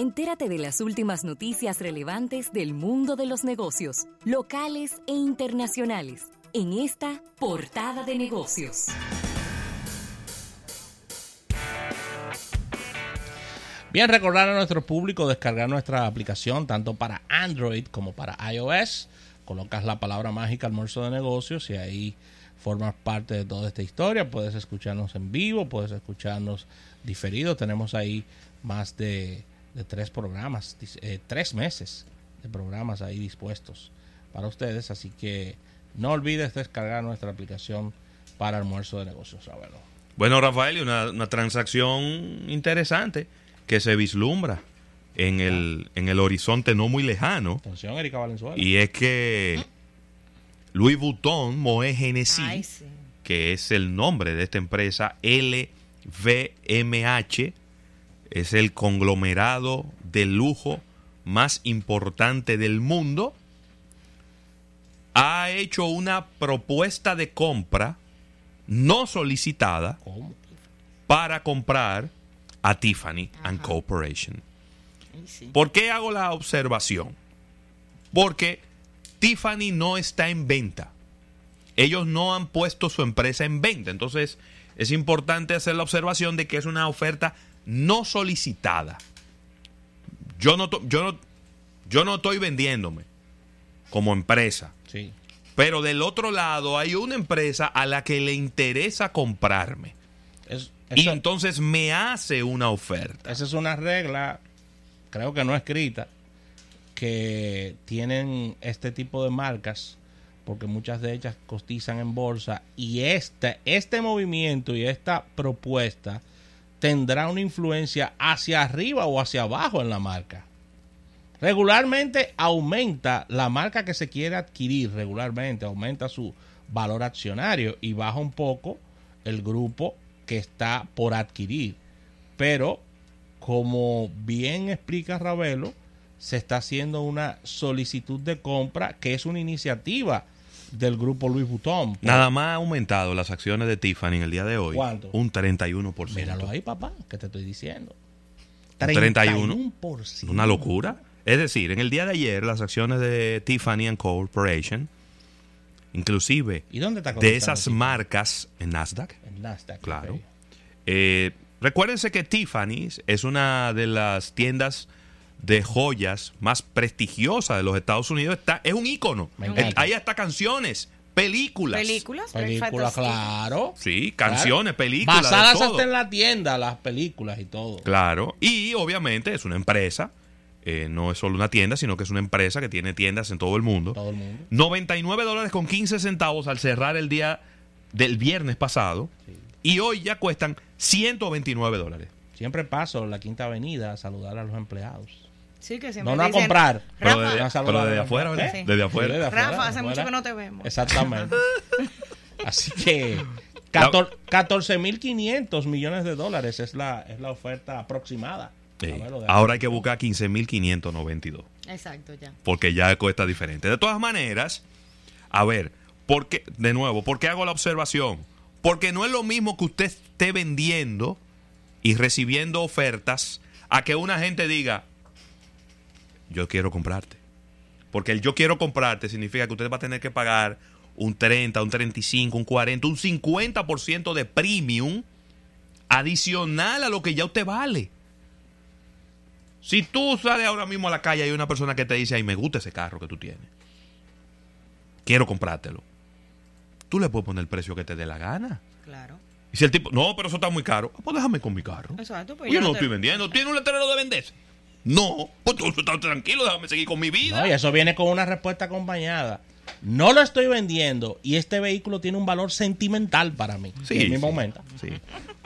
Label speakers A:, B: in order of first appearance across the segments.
A: Entérate de las últimas noticias relevantes del mundo de los negocios, locales e internacionales, en esta portada de negocios.
B: Bien, recordar a nuestro público descargar nuestra aplicación tanto para Android como para iOS. Colocas la palabra mágica almuerzo de negocios y ahí formas parte de toda esta historia. Puedes escucharnos en vivo, puedes escucharnos diferido. Tenemos ahí más de, tres programas, eh, tres meses de programas ahí dispuestos para ustedes. Así que no olvides descargar nuestra aplicación para almuerzo de negocios, Rafael.
C: Bueno, Rafael, una, una transacción interesante que se vislumbra en el, en el horizonte no muy lejano.
B: Atención, Erika Valenzuela.
C: Y es que Louis Vuitton Moe Genesis, que es el nombre de esta empresa, LVMH, es el conglomerado de lujo más importante del mundo, ha hecho una propuesta de compra no solicitada para comprar a Tiffany and Corporation. ¿Por qué hago la observación? Porque Tiffany no está en venta. Ellos no han puesto su empresa en venta. Entonces es importante hacer la observación de que es una oferta no solicitada. Yo no, yo no, yo no estoy vendiéndome como empresa.
B: Sí.
C: Pero del otro lado hay una empresa a la que le interesa comprarme. y entonces me hace una oferta.
B: Esa es una regla, creo que no escrita, que tienen este tipo de marcas, porque muchas de ellas cotizan en bolsa, y este, este movimiento y esta propuesta tendrá una influencia hacia arriba o hacia abajo en la marca. Regularmente aumenta la marca que se quiere adquirir, regularmente aumenta su valor accionario y baja un poco el grupo que está por adquirir. Pero, como bien explica Ravelo, se está haciendo una solicitud de compra que es una iniciativa del grupo Louis Vuitton.
C: Nada más ha aumentado las acciones de Tiffany en el día de hoy.
B: ¿Cuánto?
C: Un 31%.
B: Míralo ahí, papá, que te estoy diciendo.
C: 31%. 31%. Una locura. Es decir, en el día de ayer las acciones de Tiffany Corporation, inclusive
B: ¿Y dónde está
C: de esas marcas en Nasdaq.
B: En Nasdaq.
C: Claro. Eh, recuérdense que Tiffany es una de las tiendas de joyas más prestigiosas de los Estados Unidos. Está, es un ícono. Hay hasta canciones, películas.
D: Películas,
B: películas, claro.
C: Sí, canciones, películas.
B: Basadas hasta en la tienda, las películas y todo.
C: Claro. Y obviamente es una empresa. Eh, no es solo una tienda, sino que es una empresa que tiene tiendas en todo el mundo.
B: Todo el mundo.
C: 99 dólares con 15 centavos al cerrar el día del viernes pasado. Y hoy ya cuestan 129 dólares.
B: Siempre paso la Quinta Avenida a saludar a los empleados.
D: Sí, que
B: no, no a comprar.
C: Pero, desde, afuera, ¿verdad? Desde afuera.
D: Rafa, hace mucho que no te vemos.
B: Exactamente. Así que 14.500 millones de dólares es la, es la oferta aproximada.
C: Ahora hay que buscar 15.592.
D: Exacto, ya.
C: Porque ya cuesta diferente. De todas maneras, a ver, ¿por qué, de nuevo, ¿por qué hago la observación? Porque no es lo mismo que usted esté vendiendo y recibiendo ofertas a que una gente diga, yo quiero comprarte. Porque el yo quiero comprarte significa que usted va a tener que pagar un 30, un 35, un 40, un 50% de premium adicional a lo que ya usted vale. Si tú sales ahora mismo a la calle y hay una persona que te dice, ay, me gusta ese carro que tú tienes. Quiero comprártelo. Tú le puedes poner el precio que te dé la gana.
D: Claro.
C: Y si el tipo, no, pero eso está muy caro, ah, pues déjame con mi carro.
D: Exacto, pues
C: yo, no, estoy vendiendo. ¿Tiene un letrero de venderse? No, pues tú estás tranquilo, déjame seguir con mi vida.
B: No, y eso viene con una respuesta acompañada. No lo estoy vendiendo y este vehículo tiene un valor sentimental para mí.
C: Sí, en
B: mi momento.
C: Sí.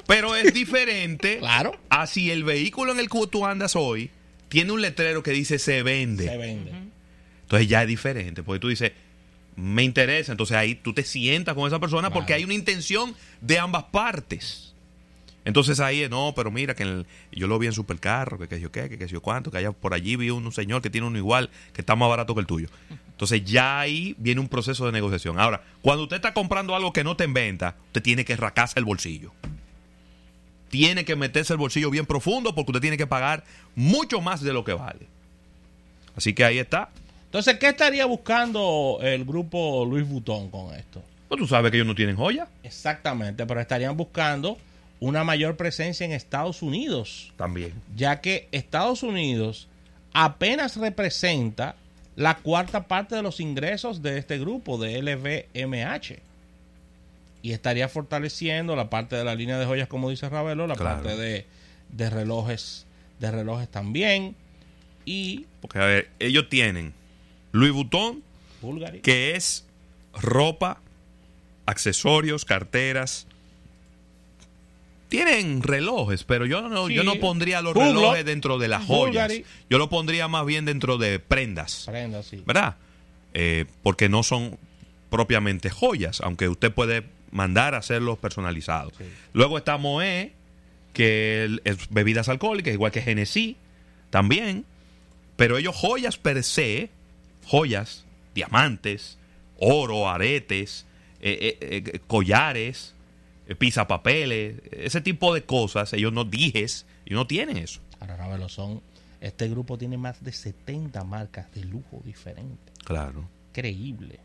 C: Pero es diferente
B: claro.
C: a si el vehículo en el que tú andas hoy tiene un letrero que dice se vende.
B: Se vende.
C: Entonces ya es diferente, porque tú dices, me interesa. Entonces ahí tú te sientas con esa persona porque hay una intención de ambas partes. Entonces ahí, no, pero mira, que yo lo vi en supercarro, que qué yo qué, que qué yo cuánto, que allá por allí vi un, señor que tiene uno igual, que está más barato que el tuyo. Entonces ya ahí viene un proceso de negociación. Ahora, cuando usted está comprando algo que no te inventa, usted tiene que racarse el bolsillo. tiene que meterse el bolsillo bien profundo porque usted tiene que pagar mucho más de lo que vale. Así que ahí está.
B: Entonces, ¿qué estaría buscando el grupo Luis Butón con esto?
C: Pues tú sabes que ellos no tienen joya.
B: Exactamente, pero estarían buscando una mayor presencia en Estados Unidos,
C: También.
B: ya que Estados Unidos apenas representa la cuarta parte de los ingresos de este grupo de LVMH. Y estaría fortaleciendo la parte de la línea de joyas, como dice Ravelo, la
C: Claro.
B: parte de, de relojes, de relojes también. Y
C: Porque, a ver, ellos tienen Louis Vuitton,
B: Bulgari.
C: que es ropa, accesorios, carteras. Tienen relojes, pero yo no,
B: Sí.
C: yo no pondría los relojes dentro de las joyas.
B: Bulgari.
C: Yo lo pondría más bien dentro de prendas,
B: Prenda, sí.
C: ¿verdad? Eh, porque no son propiamente joyas, aunque usted puede mandar a hacerlos personalizados.
B: Sí.
C: Luego está Moe, que es bebidas alcohólicas, igual que Genesí, también. Pero ellos joyas per se, joyas, diamantes, oro, aretes, eh, eh, collares, eh, pisapapeles, ese tipo de cosas, ellos no dijes, y no tienen eso.
B: Ahora, Ravelo, son. Este grupo tiene más de 70 marcas de lujo diferentes.
C: Claro.
B: Increíble.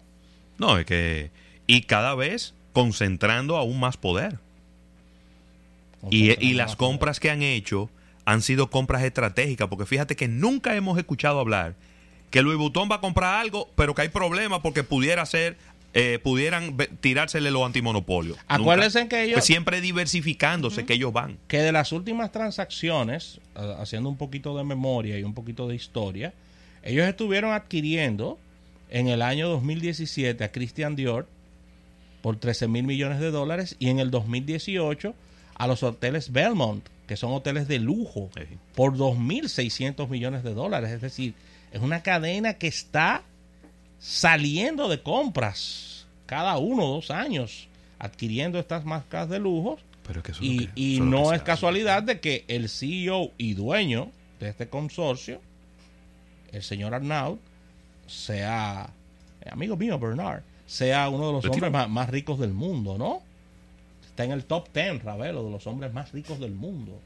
C: No, es que. Y cada vez concentrando aún más poder. Y, y las compras que han hecho han sido compras estratégicas, porque fíjate que nunca hemos escuchado hablar que Louis Vuitton va a comprar algo, pero que hay problemas porque pudiera ser, eh, pudieran tirársele los antimonopolios.
B: Acuérdense
C: Nunca.
B: que ellos-
C: Pues siempre diversificándose que ellos van.
B: que de las últimas transacciones, ah, haciendo un poquito de memoria y un poquito de historia, ellos estuvieron adquiriendo en el año 2017 a Christian Dior por 13 mil millones de dólares y en el 2018 a los hoteles Belmont, que son hoteles de lujo,
C: Sí.
B: por 2.600 millones de dólares. Es decir, es una cadena que está saliendo de compras cada uno o dos años, adquiriendo estas marcas de lujo
C: Pero que eso
B: y,
C: que-
B: y no es casualidad de que el CEO y dueño de este consorcio, el señor Arnaud, sea, eh, amigo mío Bernard, sea uno de los hombres más, más ricos del mundo, ¿no? Está en el top 10, Ravelo, de los hombres más ricos del mundo.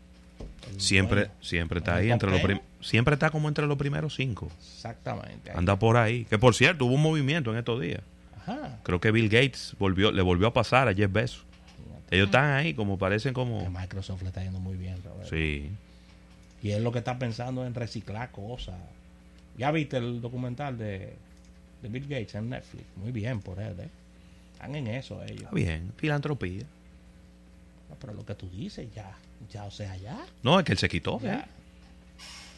B: El
C: Siempre,
B: dueño.
C: siempre está
B: ¿En el
C: ahí entre los
B: 10?
C: prim- siempre está como entre los primeros cinco.
B: Exactamente.
C: Anda por ahí. Que por cierto, hubo un movimiento en estos días.
B: Ajá.
C: Creo que Bill Gates volvió, le volvió a pasar a Jeff Bezos. Ellos están ahí, como parecen
B: Que
C: como.
B: Microsoft le está yendo muy bien, Ravelo.
C: Sí.
B: Y él lo que está pensando en reciclar cosas. ¿Ya viste el documental de, de Bill Gates en Netflix? Muy bien por él, ¿eh? Están en eso ellos.
C: Está bien. Filantropía.
B: No, pero lo que tú dices, ya, ya, o sea, ya.
C: No, es que él se quitó.
B: ya.
C: ¿eh?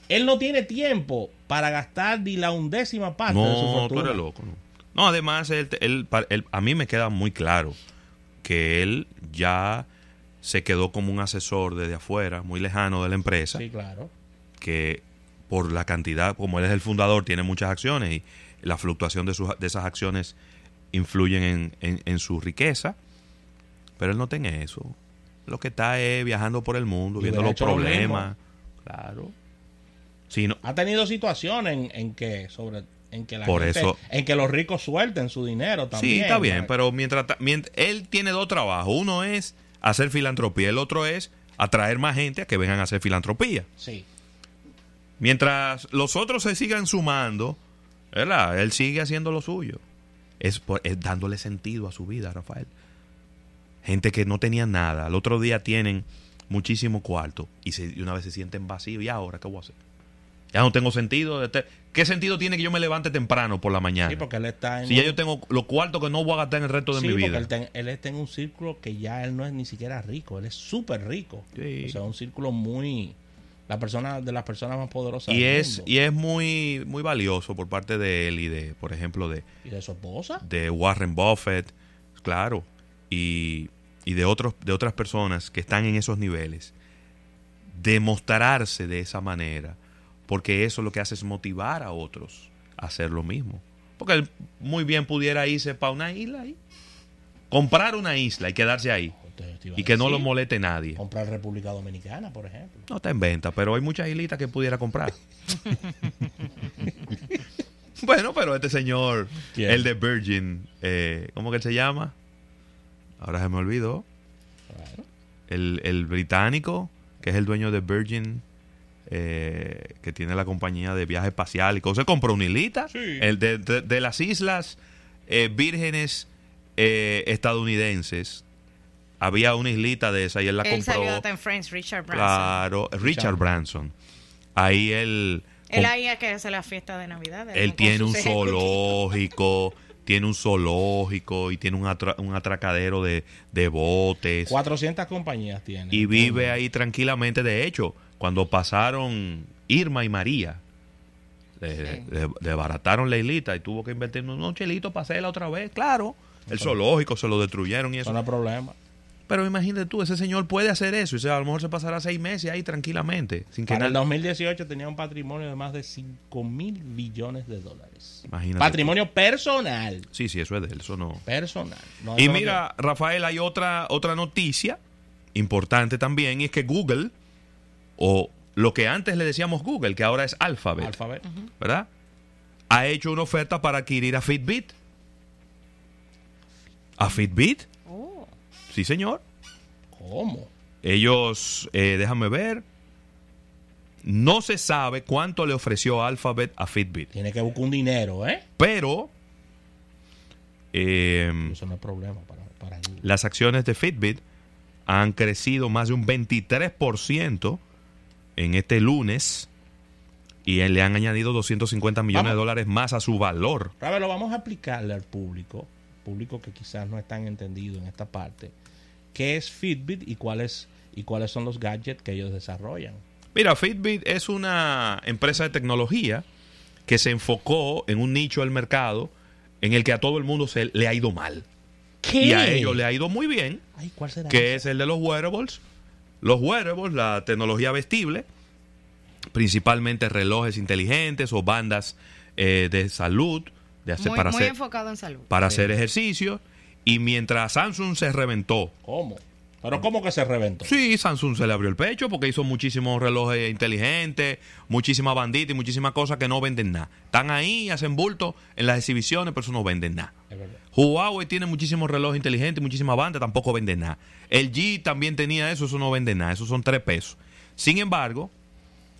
B: Él no tiene tiempo para gastar ni la undécima parte de su
C: No, tú
B: fortuna.
C: eres loco. No, No, además, él, él- él- a mí me queda muy claro que él ya se quedó como un asesor desde afuera, muy lejano de la empresa,
B: Sí, claro.
C: que por la cantidad, como él es el fundador, tiene muchas acciones y la fluctuación de, sus, de esas acciones influyen en, en- en su riqueza, pero él no tiene eso. Lo que está es viajando por el mundo,
B: Y
C: viendo los problemas. Claro. No,
B: Ha tenido situaciones en, en que sobre en que la
C: Por
B: gente-
C: eso-
B: en que los ricos suelten su dinero también.
C: Sí, está bien, pero mientras, él tiene dos trabajos. Uno es hacer filantropía, el otro es atraer más gente a que vengan a hacer filantropía.
B: Sí.
C: Mientras los otros se sigan sumando, ¿verdad? Él sigue haciendo lo suyo. Es, por- es dándole sentido a su vida, Rafael. Gente que no tenía nada, al otro día tienen muchísimo cuarto y, se- y una vez se sienten vacíos. ¿Y ahora qué voy a hacer? Ya no tengo sentido. ¿Qué sentido tiene que yo me levante temprano por la mañana?
B: Sí, porque él está en
C: Si ya yo tengo los cuartos que no voy a gastar en el resto de
B: Sí,
C: mi
B: porque
C: vida.
B: Él, ten- él está en un círculo que ya él no es ni siquiera rico, él es súper rico.
C: Sí.
B: O sea, un círculo muy... La persona de las personas más poderosas
C: y
B: del
C: es
B: mundo.
C: y es muy muy valioso por parte de él y de por ejemplo de,
B: ¿Y de su esposa.
C: de Warren Buffett claro y, y de otros de otras personas que están en esos niveles demostrarse de esa manera porque eso lo que hace es motivar a otros a hacer lo mismo porque él muy bien pudiera irse para una isla ahí comprar una isla y quedarse ahí y que no lo moleste nadie
B: Comprar República Dominicana, por ejemplo.
C: no está en venta, pero hay muchas islitas que pudiera comprar. bueno, pero este señor,
B: ¿Quién?
C: el de Virgin, eh, ¿cómo que él se llama? Ahora se me olvidó.
B: Claro.
C: el, el británico, que es el dueño de Virgin, eh, que tiene la compañía de viaje espacial y cosas, compró una islita
B: Sí.
C: el de, de- de las islas eh, vírgenes eh, estadounidenses. Había una islita de esa y él la
D: Él salió
C: compró.
D: hasta en Friends, Richard Branson.
C: Claro, Richard Branson. Ahí él,
D: Él ahí es que hace la fiesta de Navidad.
C: él tiene un zoológico, tiene un zoológico y tiene un, atra- un atracadero de, de botes.
B: 400 compañías tiene.
C: y vive ahí tranquilamente. De hecho, cuando pasaron Irma y María, le,
D: Sí.
C: le- desbarataron la islita y tuvo que invertir unos chelitos para hacerla otra vez. Claro, el zoológico se lo destruyeron y
B: Eso no es problema.
C: Pero imagínate tú, ese señor puede hacer eso. Y sea, a lo mejor se pasará seis meses ahí tranquilamente. Sin que
B: Para el
C: nada.
B: 2018 tenía un patrimonio de más de 5 mil billones de dólares.
C: Imagínate.
B: Patrimonio personal.
C: Sí, sí, eso es de él. Eso no.
B: Personal. No,
C: Y mira, Rafael, hay otra, otra noticia importante también, y es que Google, o lo que antes le decíamos Google, que ahora es Alphabet,
B: Alphabet.
C: ¿verdad? Ha hecho una oferta para adquirir a Fitbit. ¿A Fitbit?
D: Oh,
C: Sí, señor.
B: ¿Cómo?
C: Ellos, eh, déjame ver, no se sabe cuánto le ofreció Alphabet a Fitbit,
B: Tiene que buscar un dinero, ¿eh?
C: pero eh,
B: Eso no es problema para,
C: las acciones de Fitbit han crecido más de un 23% en este lunes y le han añadido 250 millones de dólares más a su valor.
B: Lo vamos a explicarle al público, público que quizás no están entendido en esta parte, qué es Fitbit y cuáles y cuáles son los gadgets que ellos desarrollan.
C: Mira, Fitbit es una empresa de tecnología que se enfocó en un nicho del mercado en el que a todo el mundo se le ha ido mal.
B: ¿Qué?
C: Y a ellos le ha ido muy bien,
B: Ay, ¿cuál será?
C: que es el de los wearables. Los wearables, la tecnología vestible, principalmente relojes inteligentes o bandas eh, de salud de hacer,
D: muy,
C: para,
D: muy
C: hacer,
D: enfocado en salud.
C: para
B: Sí.
C: hacer ejercicio. Y mientras Samsung se reventó,
B: ¿Cómo? ¿Pero cómo que se reventó?
C: sí, Samsung se le abrió el pecho porque hizo muchísimos relojes inteligentes, muchísimas banditas y muchísimas cosas que no venden nada. Están ahí, hacen bulto en las exhibiciones, pero eso no venden nada. Huawei tiene muchísimos relojes inteligentes, muchísimas bandas, tampoco vende nada. El G también tenía eso, eso no vende nada, eso son tres pesos. Sin embargo,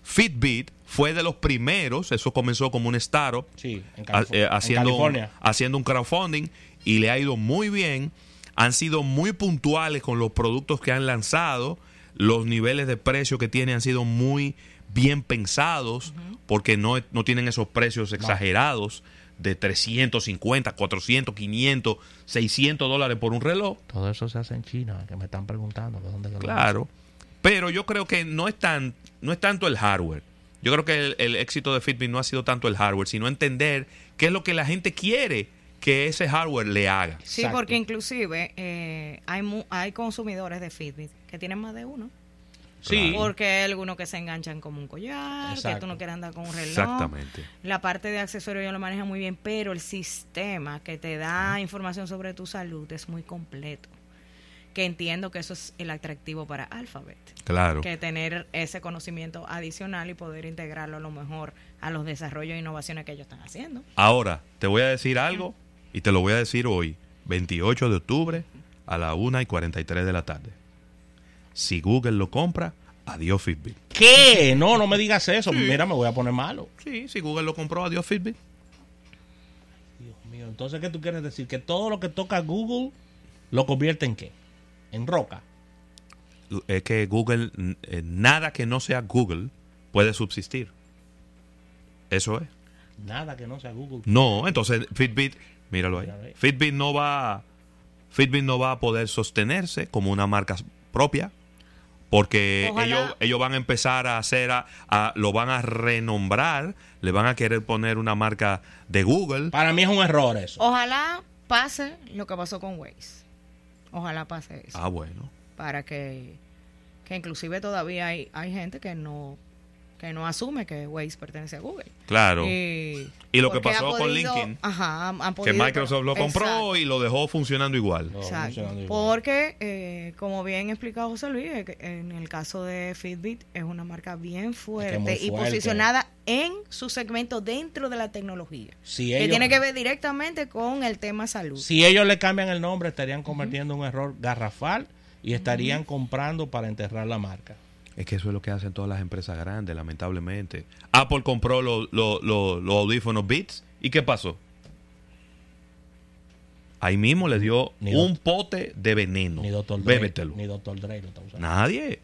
C: Fitbit fue de los primeros, eso comenzó como un startup,
B: Sí, en,
C: ha-
B: Calif-
C: eh,
B: California.
C: haciendo un crowdfunding y le ha ido muy bien. Han sido muy puntuales con los productos que han lanzado. Los niveles de precio que tienen han sido muy bien pensados porque no, no tienen esos precios exagerados de 350, 400, 500, 600 dólares por un reloj.
B: Todo eso se hace en China, que me están preguntando de dónde que lo
C: Claro. Pero yo creo que no es, tan, no es tanto el hardware. Yo creo que el, el éxito de Fitbit no ha sido tanto el hardware, sino entender qué es lo que la gente quiere que ese hardware le haga.
D: Sí,
B: Exacto.
D: porque inclusive eh, hay mu- hay consumidores de Fitbit que tienen más de uno.
B: Sí,
D: Porque hay algunos que se enganchan como un collar, que tú no quieres andar con un reloj.
C: Exactamente.
D: La parte de accesorios ellos lo manejan muy bien, pero el sistema que te da información sobre tu salud es muy completo. Que entiendo que eso es el atractivo para Alphabet.
C: Claro.
D: Que tener ese conocimiento adicional y poder integrarlo a lo mejor a los desarrollos e innovaciones que ellos están haciendo.
C: Ahora, te voy a decir algo y te lo voy a decir hoy, 28 de octubre a la 1 y 43 de la tarde. Si Google lo compra, adiós Fitbit.
B: ¿Qué? No, no me digas eso. Mira, me voy a poner malo.
C: Sí, si Google lo compró, adiós Fitbit.
B: Dios mío, entonces, ¿qué tú quieres decir? Que todo lo que toca Google lo convierte en qué? En roca.
C: Es que Google, eh, nada que no sea Google puede subsistir. Eso es.
B: Nada que no sea Google.
C: No, entonces Fitbit, míralo ahí.
B: Míralo ahí.
C: Fitbit no va Fitbit no va a poder sostenerse como una marca propia porque ellos ellos van a empezar a hacer a, a- lo van a renombrar, le van a querer poner una marca de Google.
B: Para mí es un error eso.
D: Ojalá pase lo que pasó con Waze. Ojalá pase eso.
C: Ah, bueno.
D: Para que, que inclusive todavía hay, hay gente que no que no asume que Waze pertenece a Google.
C: Claro.
D: Y,
C: Y lo que pasó con LinkedIn,
D: Ajá, han- han
C: que Microsoft lo compró
D: Exacto.
C: y lo dejó funcionando igual.
B: No,
D: Exacto.
B: funcionando igual.
D: Porque, eh, como bien explicado José Luis, eh, en el caso de Fitbit es una marca bien fuerte, y
B: fuerte.
D: posicionada en su segmento dentro de la tecnología.
B: Si
D: que
B: ellos-
D: tiene que ver directamente con el tema salud.
B: Si ellos le cambian el nombre, estarían cometiendo un error garrafal y estarían comprando para enterrar la marca.
C: Es que eso es lo que hacen todas las empresas grandes, lamentablemente. Apple compró los los- los- los audífonos Beats. ¿Y qué pasó? Ahí mismo le dio
B: Ni
C: un pote de veneno.
B: Ni Dr. Dre,
C: Bébetelo.
B: ni Dr. Dre lo está usando.
C: Nadie.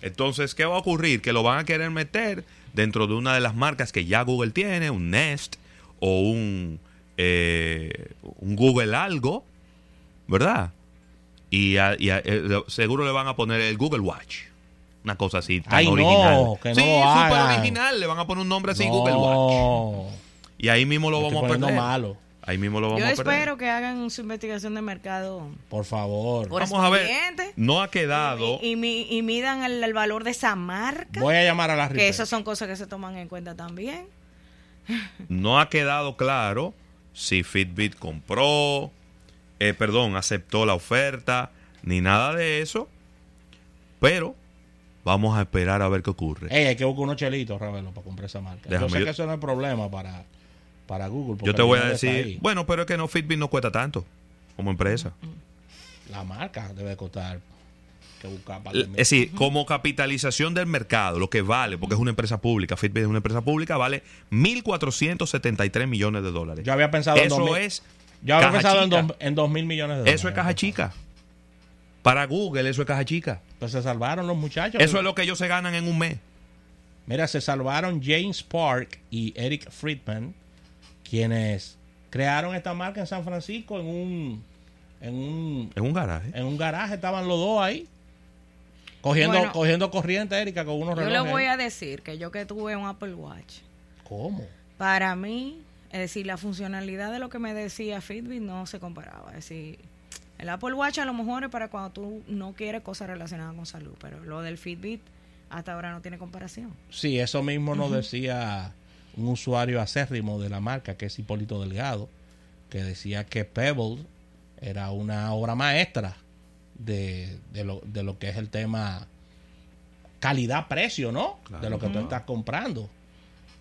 C: Entonces, ¿qué va a ocurrir? Que lo van a querer meter dentro de una de las marcas que ya Google tiene, un Nest o un, eh, un Google algo, ¿verdad? Y, a- y a- eh, seguro le van a poner el Google Watch. Una cosa así tan
B: Ay, no,
C: original.
B: que no
C: sí, súper original. Le van a poner un nombre así, Google Watch. Y ahí mismo lo
B: me
C: vamos a
B: poniendo
C: perder.
B: malo.
C: Ahí mismo lo vamos
D: Yo
C: a perder.
D: espero que hagan su investigación de mercado
B: Por favor.
D: por
C: Vamos a ver. No ha quedado.
D: y, y mi- y midan el, el valor de esa marca.
B: Voy a llamar a la
D: que esas son cosas que se toman en cuenta también.
C: no ha quedado claro si Fitbit compró, eh, perdón, aceptó la oferta, ni nada de eso. Pero vamos a esperar a ver qué ocurre.
B: Ey, hay que buscar unos chelitos, Ravelo, para comprar esa marca.
C: Déjame
B: yo sé
C: yo-
B: que eso no es problema para, para Google. porque
C: Yo te voy a decir, bueno, pero es que no Fitbit no cuesta tanto como empresa.
B: La marca debe costar que buscar para
C: Es decir, como capitalización del mercado, lo que vale, porque es una empresa pública, Fitbit es una empresa pública, vale 1.473 millones de dólares.
B: Yo había pensado en
C: Eso
B: 2000
C: es
B: Yo había pensado en,
C: chica.
B: dos, en dos mil millones de dólares.
C: Eso es caja chica. Para Google, eso es caja chica.
B: Pues se salvaron los muchachos.
C: Eso es lo que ellos se ganan en un mes.
B: Mira, se salvaron James Park y Eric Friedman, quienes crearon esta marca en San Francisco en un en un
C: En un garaje.
B: en un garaje estaban los dos ahí cogiendo
D: Bueno.
B: cogiendo corriente Erika con unos
D: Yo
B: relojes.
D: le voy a decir que yo que tuve un Apple Watch,
B: ¿Cómo?
D: para mí, es decir, la funcionalidad de lo que me decía Fitbit no se comparaba. Es decir, el Apple Watch a lo mejor es para cuando tú no quieres cosas relacionadas con salud, pero lo del Fitbit hasta ahora no tiene comparación.
B: Sí, eso mismo nos decía un usuario acérrimo de la marca, que es Hipólito Delgado, que decía que Pebble era una obra maestra de, de lo, de lo que es el tema calidad-precio, ¿no? De lo que tú estás comprando.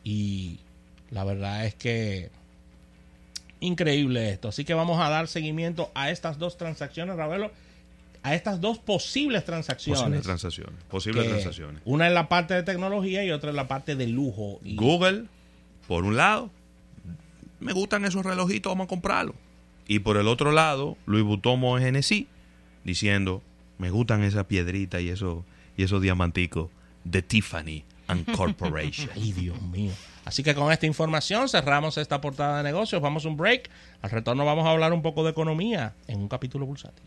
B: Y la verdad es que increíble esto. Así que vamos a dar seguimiento a estas dos transacciones, Ravelo, a estas dos posibles transacciones.
C: Posibles transacciones. Posibles transacciones.
B: Una en la parte de tecnología y otra en la parte de lujo. Y
C: Google, por un lado, me gustan esos relojitos, vamos a comprarlos. Y por el otro lado, Louis Vuitton Moet Hennessy, diciendo, me gustan esas piedritas y esos y esos diamanticos de Tiffany and Corporation.
B: Ay, Dios mío. Así que con esta información cerramos esta portada de negocios. Vamos a un break. Al retorno vamos a hablar un poco de economía en un capítulo bursátil.